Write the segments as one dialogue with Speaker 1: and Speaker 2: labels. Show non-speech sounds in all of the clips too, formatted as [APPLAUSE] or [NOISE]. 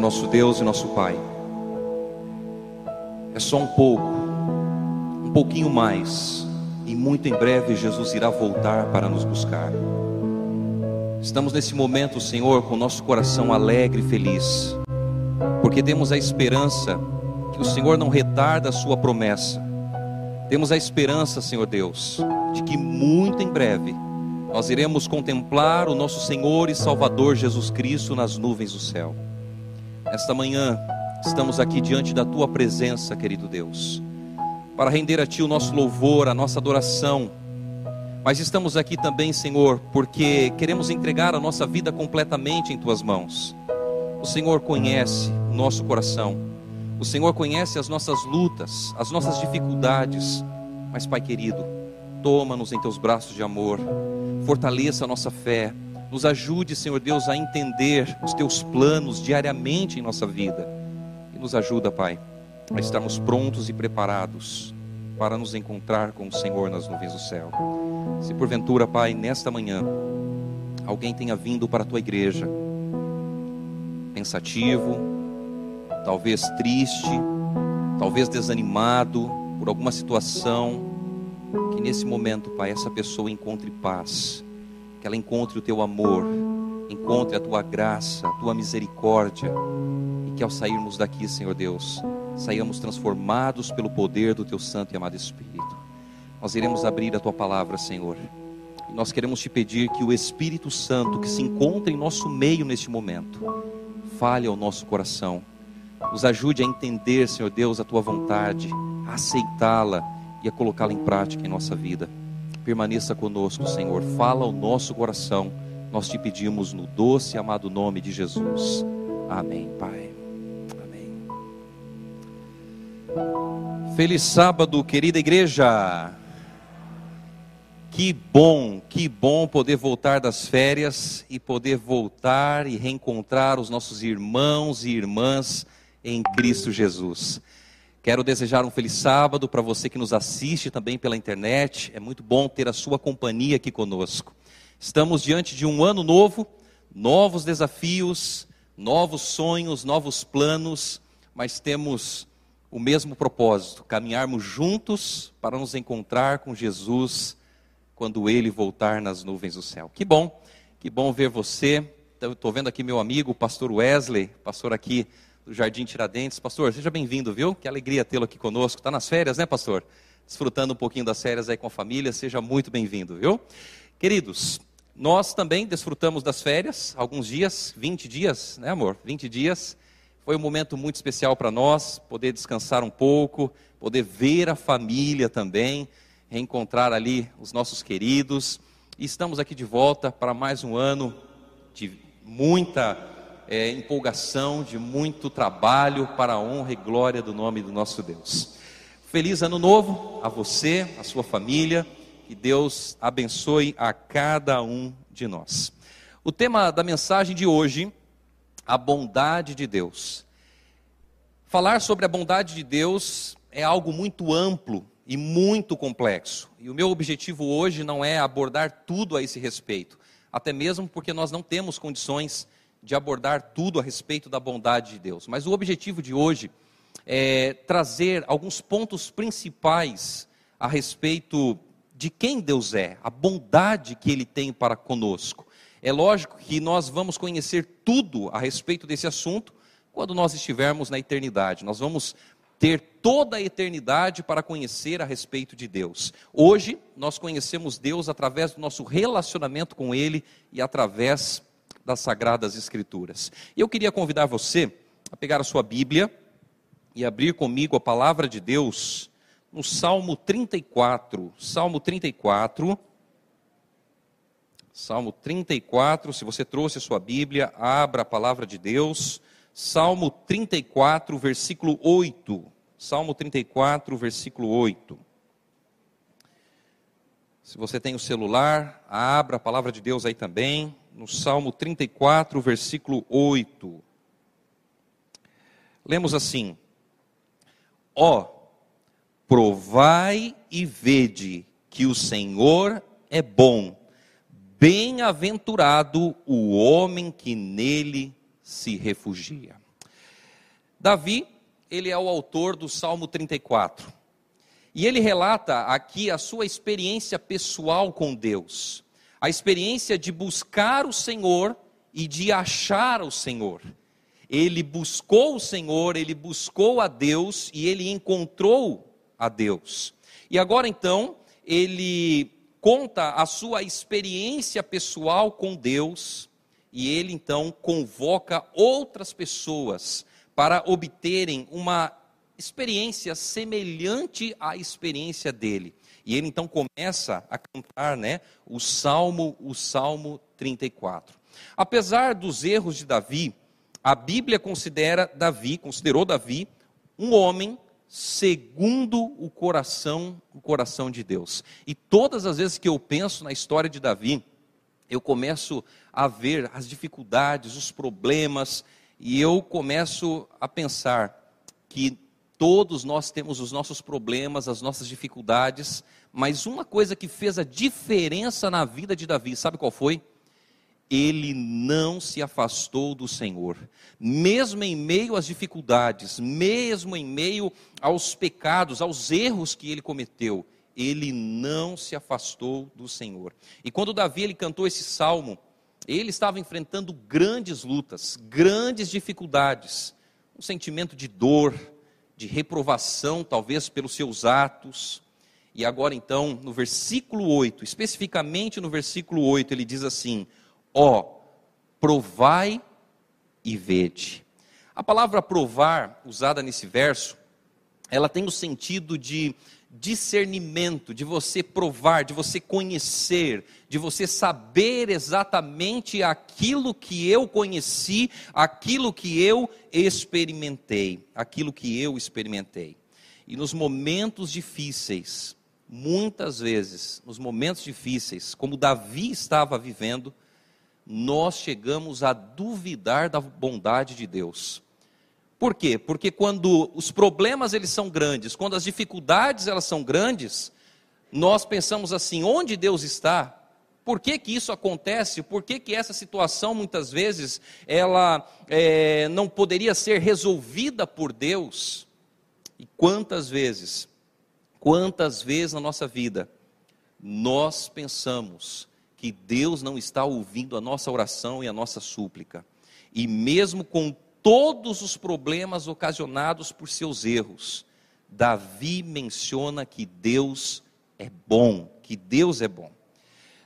Speaker 1: Senhor nosso Deus e nosso Pai. É só um pouco, um pouquinho mais, e muito em breve Jesus irá voltar para nos buscar. Estamos nesse momento, Senhor, com nosso coração alegre e feliz, porque temos a esperança que o Senhor não retarda a sua promessa. Temos a esperança, Senhor Deus, de que muito em breve nós iremos contemplar o nosso Senhor e Salvador Jesus Cristo nas nuvens do céu. Esta manhã estamos aqui diante da tua presença, querido Deus, para render a ti o nosso louvor, a nossa adoração. Mas estamos aqui também, Senhor, porque queremos entregar a nossa vida completamente em tuas mãos. O Senhor conhece o nosso coração. O Senhor conhece as nossas lutas, as nossas dificuldades. Mas, Pai querido, toma-nos em teus braços de amor. Fortaleça a nossa fé nos ajude, Senhor Deus, a entender os teus planos diariamente em nossa vida. E nos ajuda, Pai, a estarmos prontos e preparados para nos encontrar com o Senhor nas nuvens do céu. Se porventura, Pai, nesta manhã, alguém tenha vindo para a tua igreja, pensativo, talvez triste, talvez desanimado por alguma situação, que nesse momento, Pai, essa pessoa encontre paz que ela encontre o teu amor, encontre a tua graça, a tua misericórdia, e que ao sairmos daqui, Senhor Deus, saiamos transformados pelo poder do teu Santo e amado Espírito. Nós iremos abrir a tua palavra, Senhor, e nós queremos te pedir que o Espírito Santo que se encontra em nosso meio neste momento, fale ao nosso coração, nos ajude a entender, Senhor Deus, a tua vontade, a aceitá-la e a colocá-la em prática em nossa vida. Permaneça conosco, Senhor. Fala ao nosso coração. Nós te pedimos no doce e amado nome de Jesus. Amém, Pai. Amém. Feliz sábado, querida igreja. Que bom, que bom poder voltar das férias e poder voltar e reencontrar os nossos irmãos e irmãs em Cristo Jesus. Quero desejar um feliz sábado para você que nos assiste também pela internet. É muito bom ter a sua companhia aqui conosco. Estamos diante de um ano novo, novos desafios, novos sonhos, novos planos, mas temos o mesmo propósito: caminharmos juntos para nos encontrar com Jesus quando ele voltar nas nuvens do céu. Que bom, que bom ver você. Estou vendo aqui meu amigo, pastor Wesley, pastor aqui Jardim Tiradentes. Pastor, seja bem-vindo, viu? Que alegria tê-lo aqui conosco. Está nas férias, né, pastor? Desfrutando um pouquinho das férias aí com a família. Seja muito bem-vindo, viu? Queridos, nós também desfrutamos das férias, alguns dias, 20 dias, né, amor? 20 dias. Foi um momento muito especial para nós, poder descansar um pouco, poder ver a família também, reencontrar ali os nossos queridos. E estamos aqui de volta para mais um ano de muita é, empolgação, de muito trabalho para a honra e glória do nome do nosso Deus. Feliz ano novo a você, a sua família, que Deus abençoe a cada um de nós. O tema da mensagem de hoje, a bondade de Deus. Falar sobre a bondade de Deus é algo muito amplo e muito complexo. E o meu objetivo hoje não é abordar tudo a esse respeito, até mesmo porque nós não temos condições de abordar tudo a respeito da bondade de Deus. Mas o objetivo de hoje é trazer alguns pontos principais a respeito de quem Deus é, a bondade que Ele tem para conosco. É lógico que nós vamos conhecer tudo a respeito desse assunto quando nós estivermos na eternidade. Nós vamos ter toda a eternidade para conhecer a respeito de Deus. Hoje, nós conhecemos Deus através do nosso relacionamento com Ele e através das Sagradas Escrituras. E eu queria convidar você a pegar a sua Bíblia e abrir comigo a palavra de Deus no Salmo 34. Salmo 34. Salmo 34, se você trouxe a sua Bíblia, abra a palavra de Deus. Salmo 34, versículo 8. Salmo 34, versículo 8. Se você tem o celular, abra a palavra de Deus aí também no Salmo 34, versículo 8. Lemos assim: Ó, oh, provai e vede que o Senhor é bom, bem-aventurado o homem que nele se refugia. Davi, ele é o autor do Salmo 34. E ele relata aqui a sua experiência pessoal com Deus, a experiência de buscar o Senhor e de achar o Senhor. Ele buscou o Senhor, ele buscou a Deus e ele encontrou a Deus. E agora então, ele conta a sua experiência pessoal com Deus e ele então convoca outras pessoas para obterem uma experiência semelhante à experiência dele. E ele então começa a cantar, né, o Salmo, o Salmo 34. Apesar dos erros de Davi, a Bíblia considera Davi, considerou Davi um homem segundo o coração, o coração de Deus. E todas as vezes que eu penso na história de Davi, eu começo a ver as dificuldades, os problemas, e eu começo a pensar que todos nós temos os nossos problemas, as nossas dificuldades, mas uma coisa que fez a diferença na vida de Davi, sabe qual foi? Ele não se afastou do Senhor, mesmo em meio às dificuldades, mesmo em meio aos pecados, aos erros que ele cometeu, ele não se afastou do Senhor. E quando Davi ele cantou esse salmo, ele estava enfrentando grandes lutas, grandes dificuldades, um sentimento de dor, de reprovação, talvez pelos seus atos. E agora então, no versículo 8, especificamente no versículo 8, ele diz assim: Ó, oh, provai e vede. A palavra provar, usada nesse verso, ela tem o sentido de discernimento, de você provar, de você conhecer, de você saber exatamente aquilo que eu conheci, aquilo que eu experimentei, aquilo que eu experimentei. E nos momentos difíceis, muitas vezes, nos momentos difíceis, como Davi estava vivendo, nós chegamos a duvidar da bondade de Deus. Por quê? Porque quando os problemas eles são grandes, quando as dificuldades elas são grandes, nós pensamos assim: onde Deus está? Por que, que isso acontece? Por que, que essa situação muitas vezes ela é, não poderia ser resolvida por Deus? E quantas vezes, quantas vezes na nossa vida nós pensamos que Deus não está ouvindo a nossa oração e a nossa súplica, e mesmo com todos os problemas ocasionados por seus erros, Davi menciona que Deus é bom, que Deus é bom.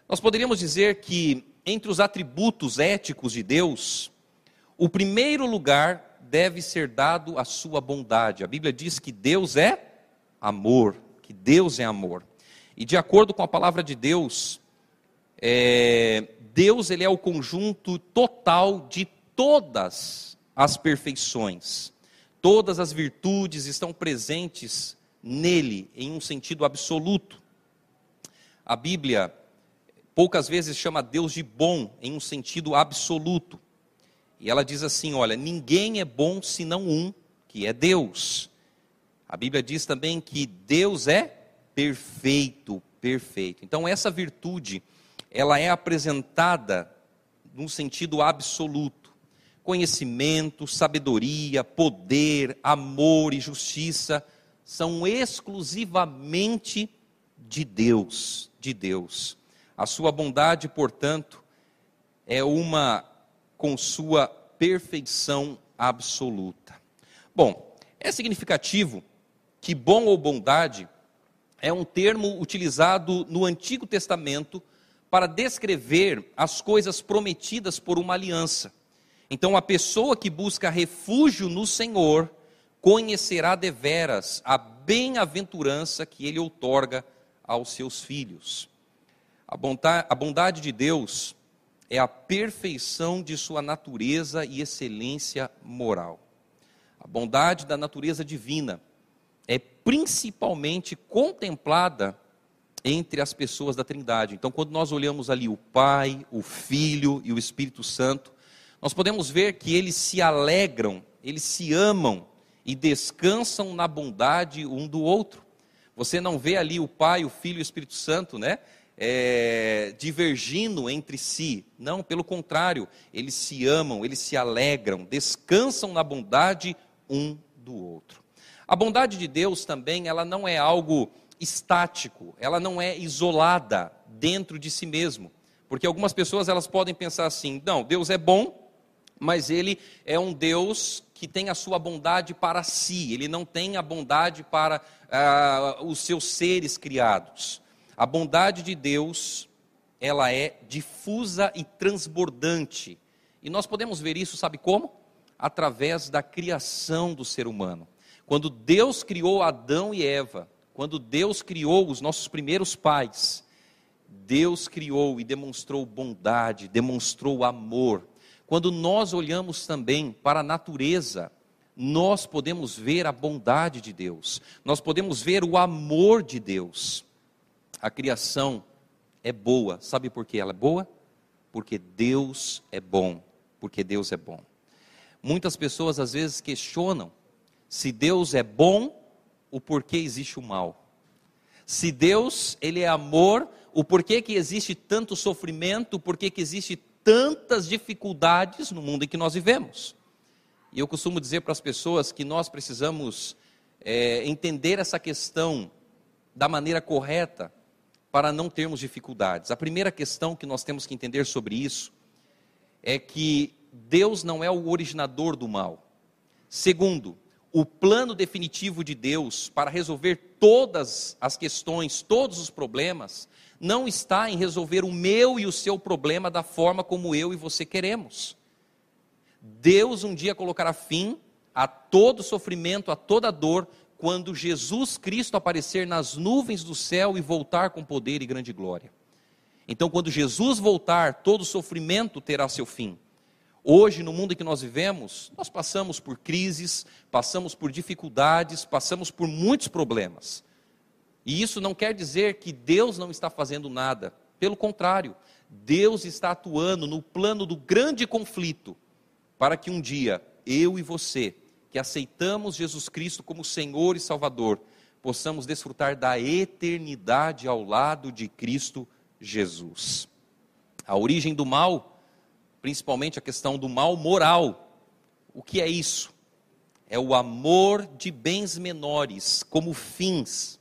Speaker 1: Nós poderíamos dizer que entre os atributos éticos de Deus, o primeiro lugar deve ser dado à sua bondade. A Bíblia diz que Deus é amor, que Deus é amor. E de acordo com a palavra de Deus, é, Deus ele é o conjunto total de todas as perfeições. Todas as virtudes estão presentes nele, em um sentido absoluto. A Bíblia poucas vezes chama Deus de bom, em um sentido absoluto. E ela diz assim: olha, ninguém é bom senão um, que é Deus. A Bíblia diz também que Deus é perfeito, perfeito. Então essa virtude, ela é apresentada num sentido absoluto conhecimento, sabedoria, poder, amor e justiça são exclusivamente de Deus, de Deus. A sua bondade, portanto, é uma com sua perfeição absoluta. Bom, é significativo que bom ou bondade é um termo utilizado no Antigo Testamento para descrever as coisas prometidas por uma aliança. Então, a pessoa que busca refúgio no Senhor conhecerá deveras a bem-aventurança que Ele outorga aos seus filhos. A bondade, a bondade de Deus é a perfeição de sua natureza e excelência moral. A bondade da natureza divina é principalmente contemplada entre as pessoas da Trindade. Então, quando nós olhamos ali o Pai, o Filho e o Espírito Santo, nós podemos ver que eles se alegram, eles se amam e descansam na bondade um do outro. Você não vê ali o Pai, o Filho e o Espírito Santo, né? É, divergindo entre si. Não, pelo contrário, eles se amam, eles se alegram, descansam na bondade um do outro. A bondade de Deus também, ela não é algo estático, ela não é isolada dentro de si mesmo. Porque algumas pessoas elas podem pensar assim: não, Deus é bom, mas ele é um Deus que tem a sua bondade para si, ele não tem a bondade para ah, os seus seres criados. A bondade de Deus, ela é difusa e transbordante. E nós podemos ver isso, sabe como? Através da criação do ser humano. Quando Deus criou Adão e Eva, quando Deus criou os nossos primeiros pais, Deus criou e demonstrou bondade, demonstrou amor. Quando nós olhamos também para a natureza, nós podemos ver a bondade de Deus, nós podemos ver o amor de Deus. A criação é boa, sabe por que ela é boa? Porque Deus é bom, porque Deus é bom. Muitas pessoas às vezes questionam se Deus é bom, o porquê existe o mal. Se Deus, ele é amor, o porquê que existe tanto sofrimento, o porquê que existe tantas dificuldades no mundo em que nós vivemos. E eu costumo dizer para as pessoas que nós precisamos é, entender essa questão da maneira correta para não termos dificuldades. A primeira questão que nós temos que entender sobre isso é que Deus não é o originador do mal. Segundo, o plano definitivo de Deus para resolver todas as questões, todos os problemas, não está em resolver o meu e o seu problema da forma como eu e você queremos. Deus um dia colocará fim a todo sofrimento, a toda dor, quando Jesus Cristo aparecer nas nuvens do céu e voltar com poder e grande glória. Então, quando Jesus voltar, todo sofrimento terá seu fim. Hoje, no mundo em que nós vivemos, nós passamos por crises, passamos por dificuldades, passamos por muitos problemas. E isso não quer dizer que Deus não está fazendo nada. Pelo contrário, Deus está atuando no plano do grande conflito, para que um dia eu e você, que aceitamos Jesus Cristo como Senhor e Salvador, possamos desfrutar da eternidade ao lado de Cristo Jesus. A origem do mal principalmente a questão do mal moral. O que é isso? É o amor de bens menores como fins,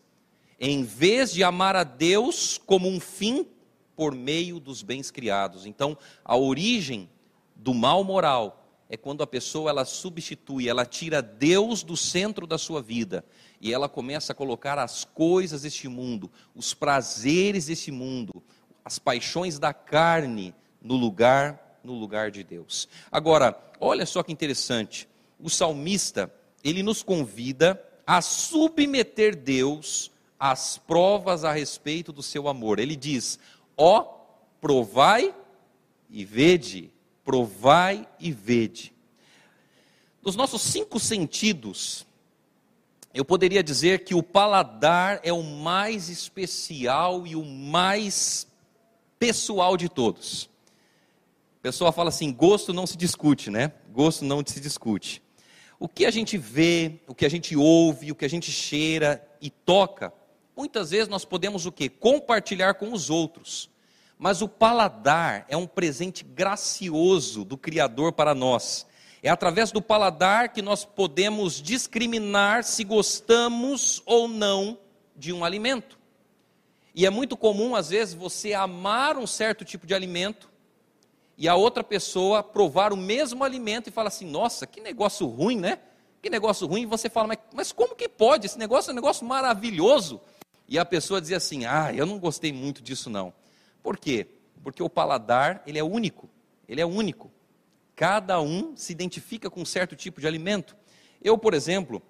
Speaker 1: em vez de amar a Deus como um fim por meio dos bens criados. Então, a origem do mal moral é quando a pessoa ela substitui, ela tira Deus do centro da sua vida e ela começa a colocar as coisas deste mundo, os prazeres deste mundo, as paixões da carne no lugar no lugar de Deus. Agora, olha só que interessante. O salmista, ele nos convida a submeter Deus às provas a respeito do seu amor. Ele diz: "Ó, oh, provai e vede, provai e vede". Dos nossos cinco sentidos, eu poderia dizer que o paladar é o mais especial e o mais pessoal de todos pessoa fala assim: gosto não se discute, né? Gosto não se discute. O que a gente vê, o que a gente ouve, o que a gente cheira e toca, muitas vezes nós podemos o quê? Compartilhar com os outros. Mas o paladar é um presente gracioso do Criador para nós. É através do paladar que nós podemos discriminar se gostamos ou não de um alimento. E é muito comum, às vezes, você amar um certo tipo de alimento e a outra pessoa provar o mesmo alimento e fala assim: nossa, que negócio ruim, né? Que negócio ruim. E você fala, mas, mas como que pode? Esse negócio é um negócio maravilhoso. E a pessoa dizia assim: ah, eu não gostei muito disso não. Por quê? Porque o paladar, ele é único. Ele é único. Cada um se identifica com um certo tipo de alimento. Eu, por exemplo,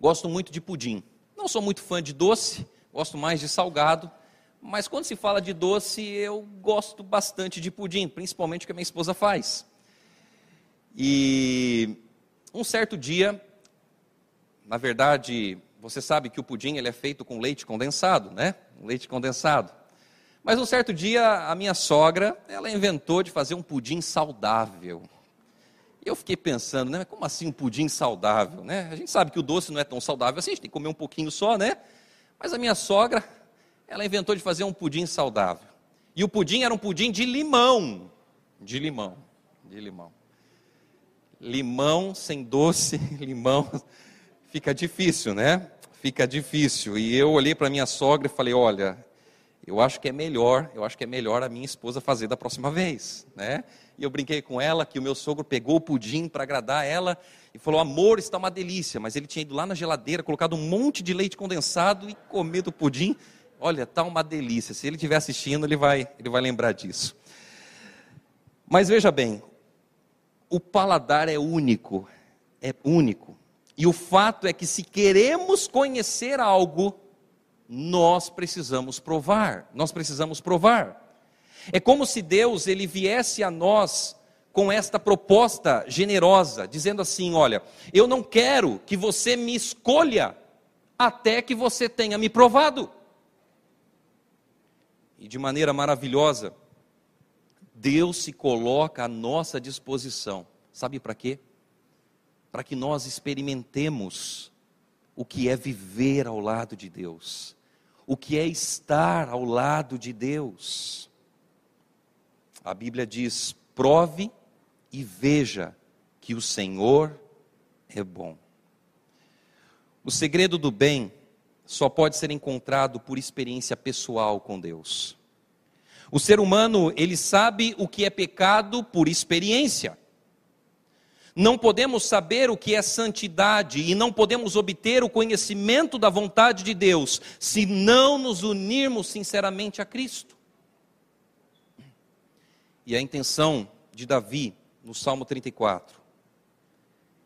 Speaker 1: gosto muito de pudim. Não sou muito fã de doce, gosto mais de salgado. Mas quando se fala de doce, eu gosto bastante de pudim, principalmente o que a minha esposa faz. E um certo dia, na verdade, você sabe que o pudim ele é feito com leite condensado, né? Leite condensado. Mas um certo dia, a minha sogra, ela inventou de fazer um pudim saudável. E eu fiquei pensando, né? Como assim um pudim saudável, né? A gente sabe que o doce não é tão saudável assim, a gente tem que comer um pouquinho só, né? Mas a minha sogra, ela inventou de fazer um pudim saudável. E o pudim era um pudim de limão. De limão. De limão. limão sem doce, [LAUGHS] limão, fica difícil, né? Fica difícil. E eu olhei para minha sogra e falei: olha, eu acho que é melhor, eu acho que é melhor a minha esposa fazer da próxima vez, né? E eu brinquei com ela que o meu sogro pegou o pudim para agradar ela e falou: "Amor, está uma delícia", mas ele tinha ido lá na geladeira, colocado um monte de leite condensado e comido o pudim. Olha, tá uma delícia. Se ele estiver assistindo, ele vai, ele vai lembrar disso. Mas veja bem, o paladar é único, é único. E o fato é que se queremos conhecer algo, nós precisamos provar. Nós precisamos provar. É como se Deus ele viesse a nós com esta proposta generosa, dizendo assim: olha, eu não quero que você me escolha até que você tenha me provado. E de maneira maravilhosa, Deus se coloca à nossa disposição. Sabe para quê? Para que nós experimentemos o que é viver ao lado de Deus, o que é estar ao lado de Deus. A Bíblia diz: prove e veja que o Senhor é bom. O segredo do bem só pode ser encontrado por experiência pessoal com Deus. O ser humano, ele sabe o que é pecado por experiência. Não podemos saber o que é santidade e não podemos obter o conhecimento da vontade de Deus se não nos unirmos sinceramente a Cristo. E a intenção de Davi, no Salmo 34,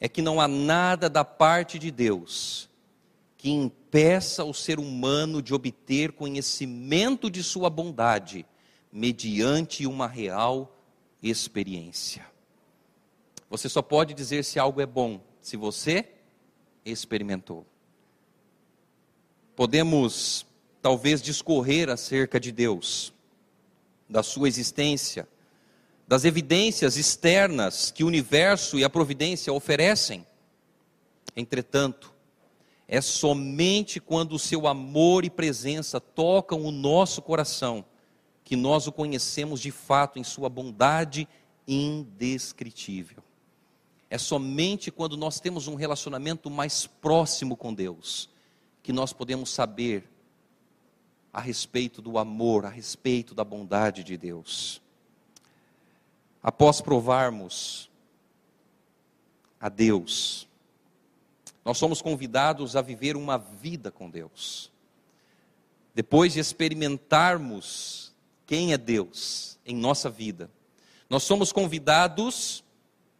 Speaker 1: é que não há nada da parte de Deus que impeça o ser humano de obter conhecimento de sua bondade mediante uma real experiência. Você só pode dizer se algo é bom se você experimentou. Podemos talvez discorrer acerca de Deus, da sua existência, das evidências externas que o universo e a providência oferecem. Entretanto, é somente quando o seu amor e presença tocam o nosso coração que nós o conhecemos de fato em sua bondade indescritível. É somente quando nós temos um relacionamento mais próximo com Deus que nós podemos saber a respeito do amor, a respeito da bondade de Deus após provarmos a Deus, nós somos convidados a viver uma vida com Deus. Depois de experimentarmos quem é Deus em nossa vida, nós somos convidados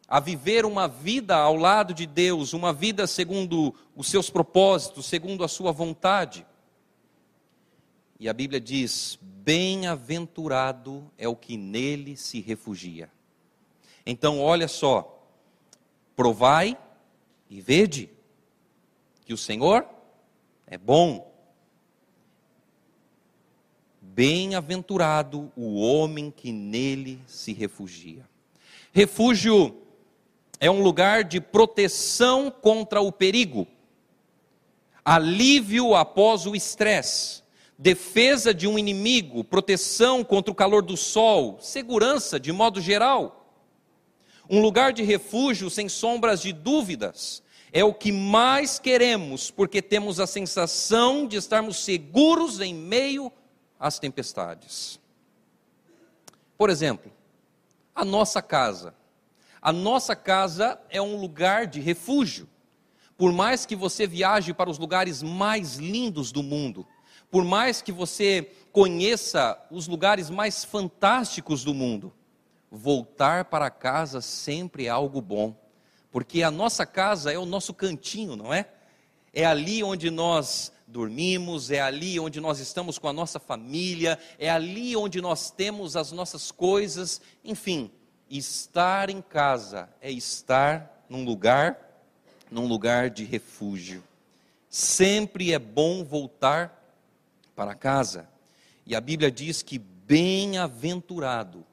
Speaker 1: a viver uma vida ao lado de Deus, uma vida segundo os seus propósitos, segundo a sua vontade. E a Bíblia diz: Bem-aventurado é o que nele se refugia. Então, olha só, provai e vede que o Senhor é bom. Bem-aventurado o homem que nele se refugia. Refúgio é um lugar de proteção contra o perigo, alívio após o estresse, defesa de um inimigo, proteção contra o calor do sol, segurança de modo geral. Um lugar de refúgio sem sombras de dúvidas é o que mais queremos, porque temos a sensação de estarmos seguros em meio às tempestades. Por exemplo, a nossa casa. A nossa casa é um lugar de refúgio. Por mais que você viaje para os lugares mais lindos do mundo, por mais que você conheça os lugares mais fantásticos do mundo, voltar para casa sempre é algo bom, porque a nossa casa é o nosso cantinho, não é? É ali onde nós dormimos, é ali onde nós estamos com a nossa família, é ali onde nós temos as nossas coisas, enfim, estar em casa é estar num lugar, num lugar de refúgio. Sempre é bom voltar para casa. E a Bíblia diz que bem-aventurado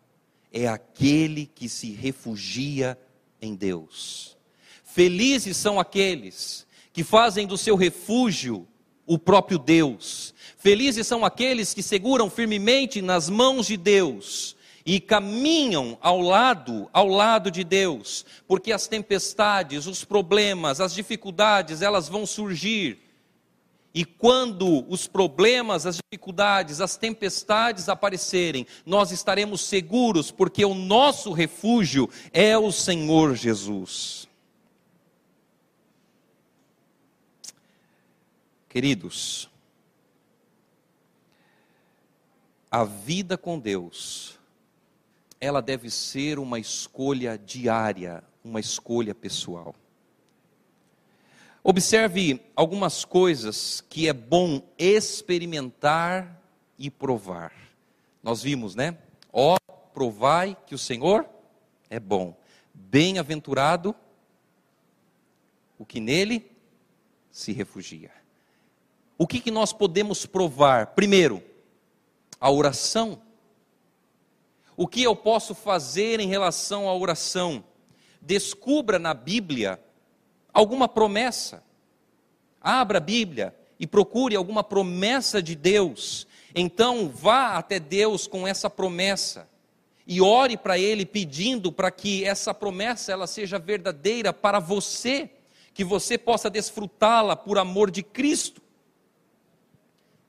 Speaker 1: é aquele que se refugia em Deus. Felizes são aqueles que fazem do seu refúgio o próprio Deus. Felizes são aqueles que seguram firmemente nas mãos de Deus e caminham ao lado, ao lado de Deus, porque as tempestades, os problemas, as dificuldades, elas vão surgir. E quando os problemas, as dificuldades, as tempestades aparecerem, nós estaremos seguros, porque o nosso refúgio é o Senhor Jesus. Queridos, a vida com Deus, ela deve ser uma escolha diária, uma escolha pessoal. Observe algumas coisas que é bom experimentar e provar. Nós vimos, né? Ó, oh, provai que o Senhor é bom. Bem-aventurado o que nele se refugia. O que, que nós podemos provar? Primeiro, a oração. O que eu posso fazer em relação à oração? Descubra na Bíblia alguma promessa. Abra a Bíblia e procure alguma promessa de Deus. Então, vá até Deus com essa promessa e ore para Ele pedindo para que essa promessa ela seja verdadeira para você, que você possa desfrutá-la por amor de Cristo.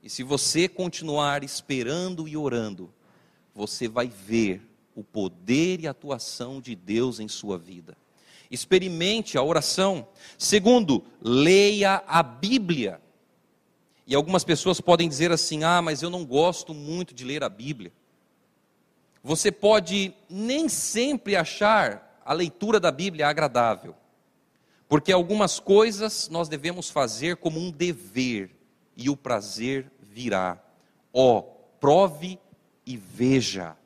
Speaker 1: E se você continuar esperando e orando, você vai ver o poder e a atuação de Deus em sua vida experimente a oração. Segundo, leia a Bíblia. E algumas pessoas podem dizer assim: ah, mas eu não gosto muito de ler a Bíblia. Você pode nem sempre achar a leitura da Bíblia agradável, porque algumas coisas nós devemos fazer como um dever, e o prazer virá. Ó, oh, prove e veja.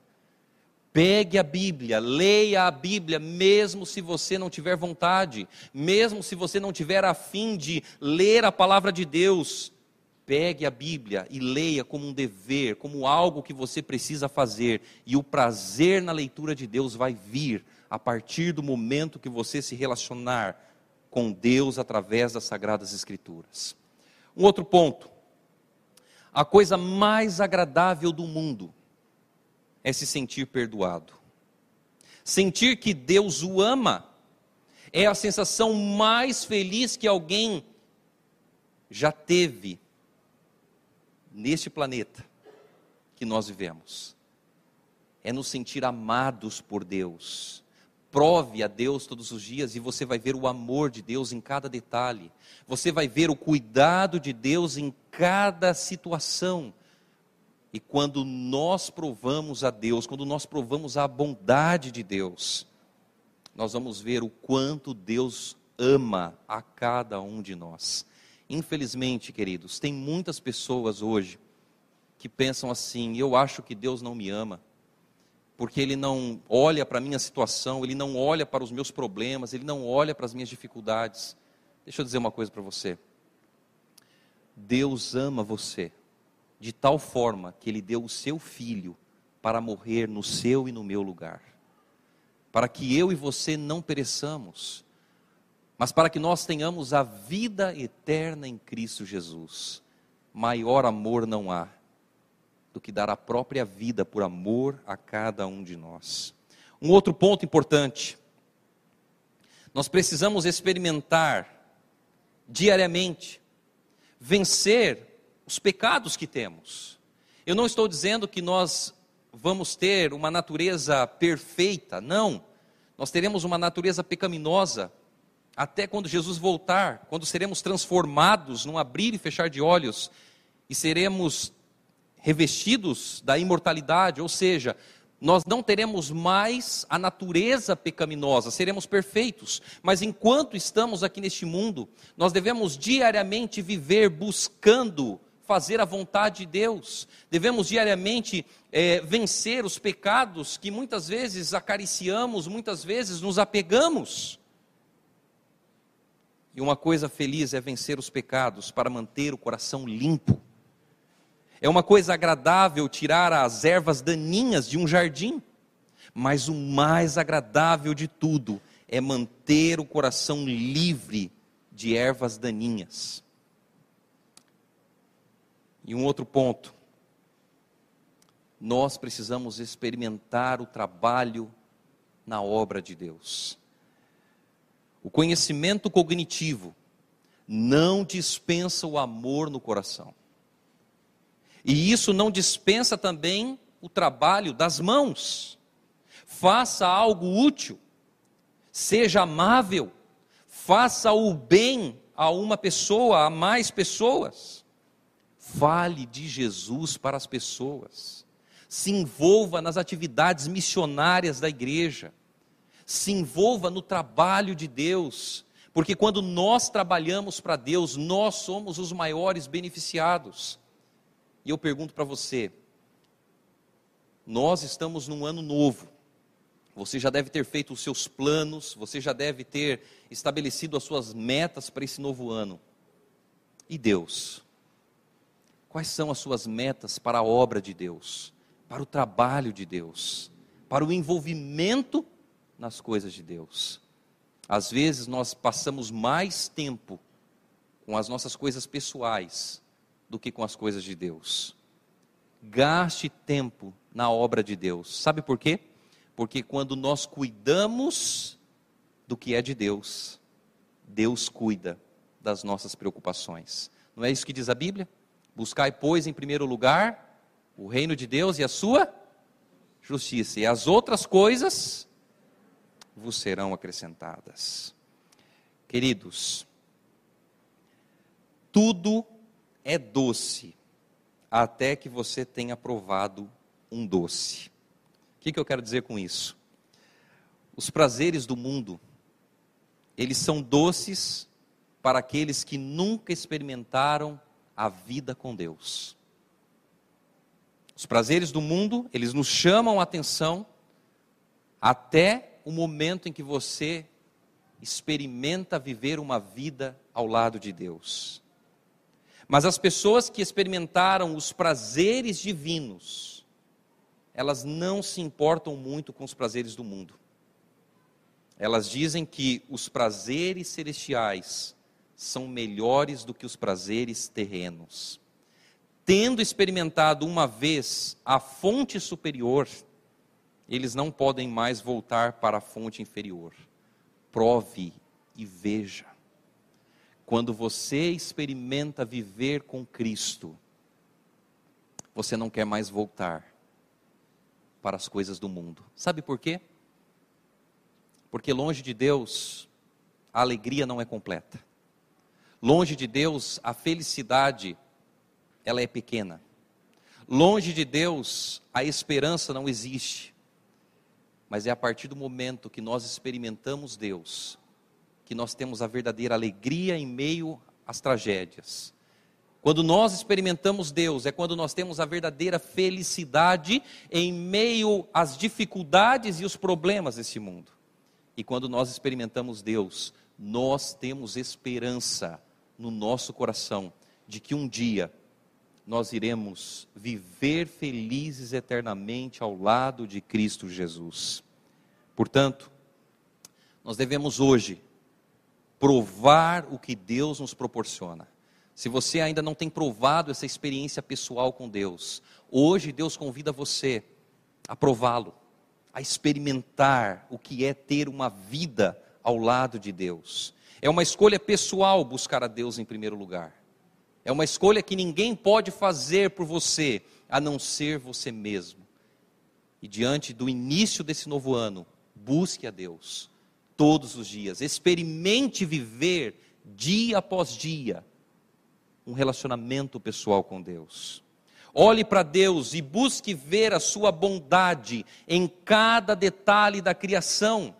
Speaker 1: Pegue a Bíblia, leia a Bíblia, mesmo se você não tiver vontade, mesmo se você não tiver afim de ler a palavra de Deus, pegue a Bíblia e leia como um dever, como algo que você precisa fazer, e o prazer na leitura de Deus vai vir a partir do momento que você se relacionar com Deus através das Sagradas Escrituras. Um outro ponto, a coisa mais agradável do mundo é se sentir perdoado. Sentir que Deus o ama é a sensação mais feliz que alguém já teve neste planeta que nós vivemos. É nos sentir amados por Deus. Prove a Deus todos os dias e você vai ver o amor de Deus em cada detalhe. Você vai ver o cuidado de Deus em cada situação. E quando nós provamos a Deus, quando nós provamos a bondade de Deus, nós vamos ver o quanto Deus ama a cada um de nós. Infelizmente, queridos, tem muitas pessoas hoje que pensam assim: eu acho que Deus não me ama, porque Ele não olha para a minha situação, Ele não olha para os meus problemas, Ele não olha para as minhas dificuldades. Deixa eu dizer uma coisa para você: Deus ama você de tal forma que ele deu o seu filho para morrer no seu e no meu lugar. Para que eu e você não pereçamos, mas para que nós tenhamos a vida eterna em Cristo Jesus. Maior amor não há do que dar a própria vida por amor a cada um de nós. Um outro ponto importante. Nós precisamos experimentar diariamente vencer os pecados que temos. Eu não estou dizendo que nós vamos ter uma natureza perfeita, não. Nós teremos uma natureza pecaminosa até quando Jesus voltar, quando seremos transformados num abrir e fechar de olhos e seremos revestidos da imortalidade, ou seja, nós não teremos mais a natureza pecaminosa, seremos perfeitos. Mas enquanto estamos aqui neste mundo, nós devemos diariamente viver buscando fazer a vontade de Deus, devemos diariamente é, vencer os pecados que muitas vezes acariciamos, muitas vezes nos apegamos. E uma coisa feliz é vencer os pecados para manter o coração limpo. É uma coisa agradável tirar as ervas daninhas de um jardim, mas o mais agradável de tudo é manter o coração livre de ervas daninhas. E um outro ponto. nós precisamos experimentar o trabalho na obra de Deus. O conhecimento cognitivo não dispensa o amor no coração. E isso não dispensa também o trabalho das mãos. Faça algo útil, seja amável, faça o bem a uma pessoa, a mais pessoas. Fale de Jesus para as pessoas. Se envolva nas atividades missionárias da igreja. Se envolva no trabalho de Deus. Porque quando nós trabalhamos para Deus, nós somos os maiores beneficiados. E eu pergunto para você: nós estamos num ano novo. Você já deve ter feito os seus planos, você já deve ter estabelecido as suas metas para esse novo ano. E Deus? Quais são as suas metas para a obra de Deus, para o trabalho de Deus, para o envolvimento nas coisas de Deus? Às vezes nós passamos mais tempo com as nossas coisas pessoais do que com as coisas de Deus. Gaste tempo na obra de Deus. Sabe por quê? Porque quando nós cuidamos do que é de Deus, Deus cuida das nossas preocupações. Não é isso que diz a Bíblia? Buscai, pois, em primeiro lugar o reino de Deus e a sua justiça, e as outras coisas vos serão acrescentadas. Queridos, tudo é doce até que você tenha provado um doce. O que, que eu quero dizer com isso? Os prazeres do mundo, eles são doces para aqueles que nunca experimentaram a vida com Deus. Os prazeres do mundo, eles nos chamam a atenção até o momento em que você experimenta viver uma vida ao lado de Deus. Mas as pessoas que experimentaram os prazeres divinos, elas não se importam muito com os prazeres do mundo. Elas dizem que os prazeres celestiais são melhores do que os prazeres terrenos. Tendo experimentado uma vez a fonte superior, eles não podem mais voltar para a fonte inferior. Prove e veja. Quando você experimenta viver com Cristo, você não quer mais voltar para as coisas do mundo. Sabe por quê? Porque longe de Deus, a alegria não é completa. Longe de Deus, a felicidade ela é pequena. Longe de Deus, a esperança não existe. Mas é a partir do momento que nós experimentamos Deus, que nós temos a verdadeira alegria em meio às tragédias. Quando nós experimentamos Deus, é quando nós temos a verdadeira felicidade em meio às dificuldades e os problemas desse mundo. E quando nós experimentamos Deus, nós temos esperança no nosso coração de que um dia nós iremos viver felizes eternamente ao lado de Cristo Jesus. Portanto, nós devemos hoje provar o que Deus nos proporciona. Se você ainda não tem provado essa experiência pessoal com Deus, hoje Deus convida você a prová-lo, a experimentar o que é ter uma vida ao lado de Deus. É uma escolha pessoal buscar a Deus em primeiro lugar. É uma escolha que ninguém pode fazer por você, a não ser você mesmo. E diante do início desse novo ano, busque a Deus todos os dias. Experimente viver dia após dia um relacionamento pessoal com Deus. Olhe para Deus e busque ver a sua bondade em cada detalhe da criação.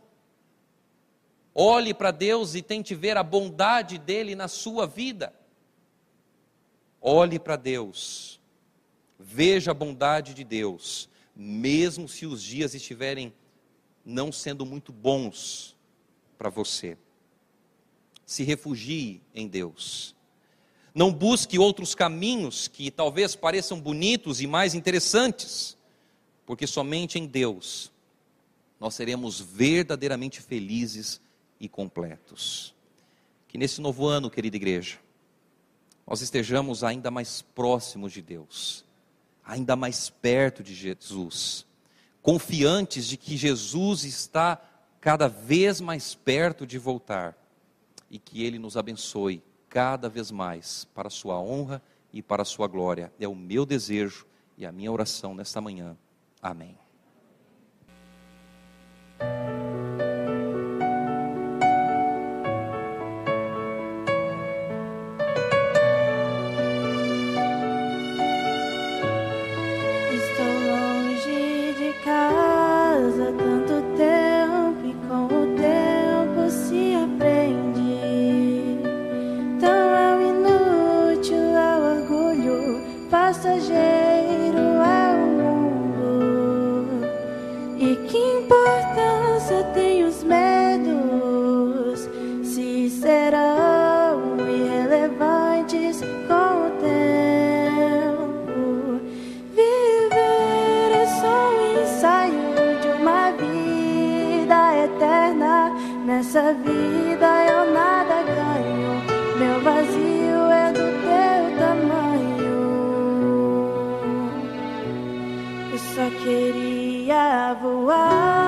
Speaker 1: Olhe para Deus e tente ver a bondade dele na sua vida. Olhe para Deus, veja a bondade de Deus, mesmo se os dias estiverem não sendo muito bons, para você. Se refugie em Deus. Não busque outros caminhos que talvez pareçam bonitos e mais interessantes, porque somente em Deus nós seremos verdadeiramente felizes e completos. Que nesse novo ano, querida igreja, nós estejamos ainda mais próximos de Deus. ainda mais perto de Jesus, confiantes de que Jesus está cada vez mais perto de voltar e que Ele nos abençoe cada vez mais para a Sua honra e para a Sua glória. É o meu desejo e a minha oração nesta manhã. Amém.
Speaker 2: Vida eu nada ganho, meu vazio é do teu tamanho. Eu só queria voar.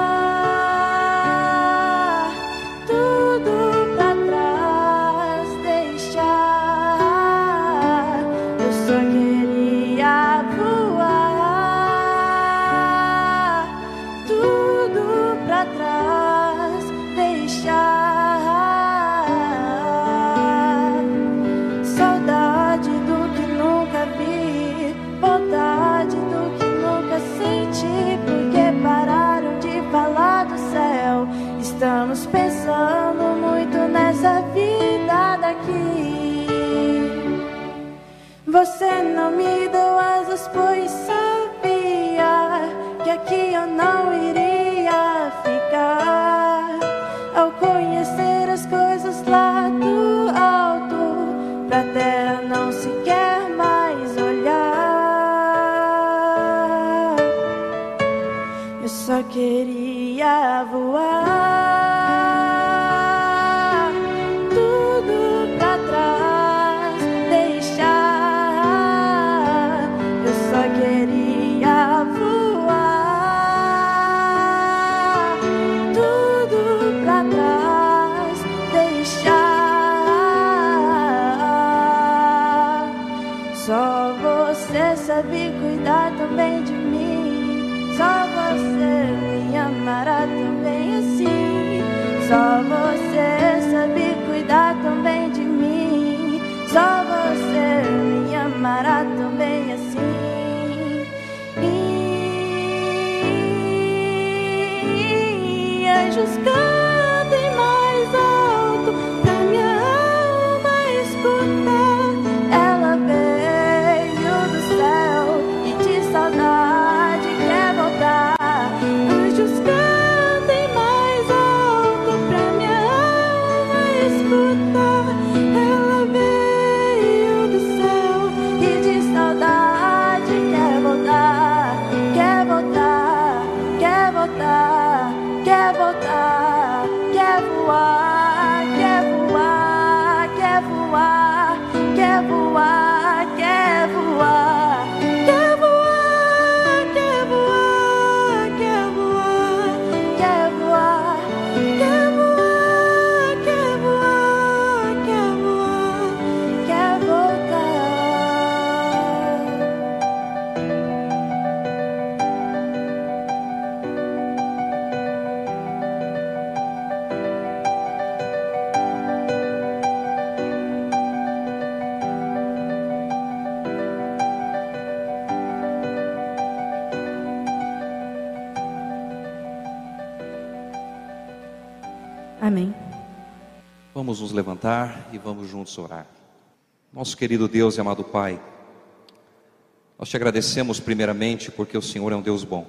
Speaker 2: Queria voar.
Speaker 1: Levantar e vamos juntos orar. Nosso querido Deus e amado Pai, nós te agradecemos primeiramente porque o Senhor é um Deus bom.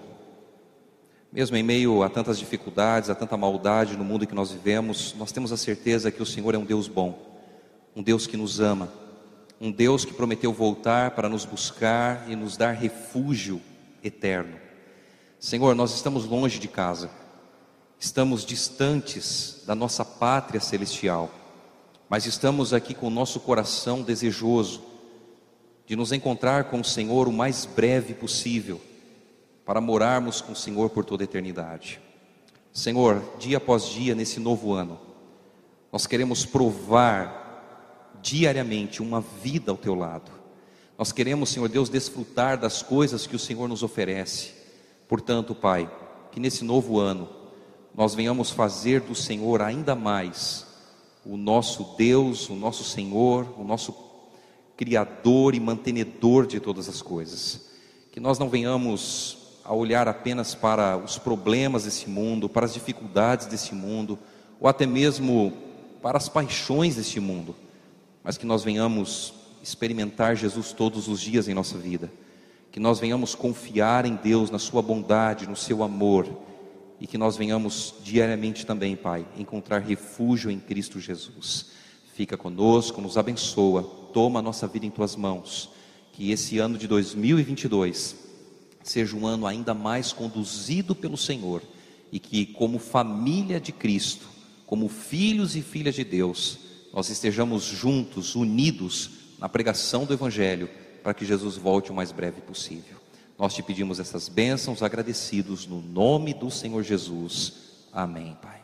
Speaker 1: Mesmo em meio a tantas dificuldades, a tanta maldade no mundo em que nós vivemos, nós temos a certeza que o Senhor é um Deus bom, um Deus que nos ama, um Deus que prometeu voltar para nos buscar e nos dar refúgio eterno. Senhor, nós estamos longe de casa estamos distantes da nossa pátria celestial, mas estamos aqui com o nosso coração desejoso de nos encontrar com o Senhor o mais breve possível, para morarmos com o Senhor por toda a eternidade. Senhor, dia após dia nesse novo ano, nós queremos provar diariamente uma vida ao teu lado. Nós queremos, Senhor Deus, desfrutar das coisas que o Senhor nos oferece. Portanto, Pai, que nesse novo ano nós venhamos fazer do Senhor ainda mais o nosso Deus, o nosso Senhor, o nosso Criador e mantenedor de todas as coisas. Que nós não venhamos a olhar apenas para os problemas desse mundo, para as dificuldades desse mundo, ou até mesmo para as paixões deste mundo, mas que nós venhamos experimentar Jesus todos os dias em nossa vida, que nós venhamos confiar em Deus, na Sua bondade, no Seu amor, e que nós venhamos diariamente também, Pai, encontrar refúgio em Cristo Jesus. Fica conosco, nos abençoa, toma a nossa vida em Tuas mãos, que esse ano de 2022 seja um ano ainda mais conduzido pelo Senhor e que, como família de Cristo, como filhos e filhas de Deus, nós estejamos juntos, unidos na pregação do Evangelho, para que Jesus volte o mais breve possível. Nós te pedimos essas bênçãos agradecidos no nome do Senhor Jesus. Amém, Pai.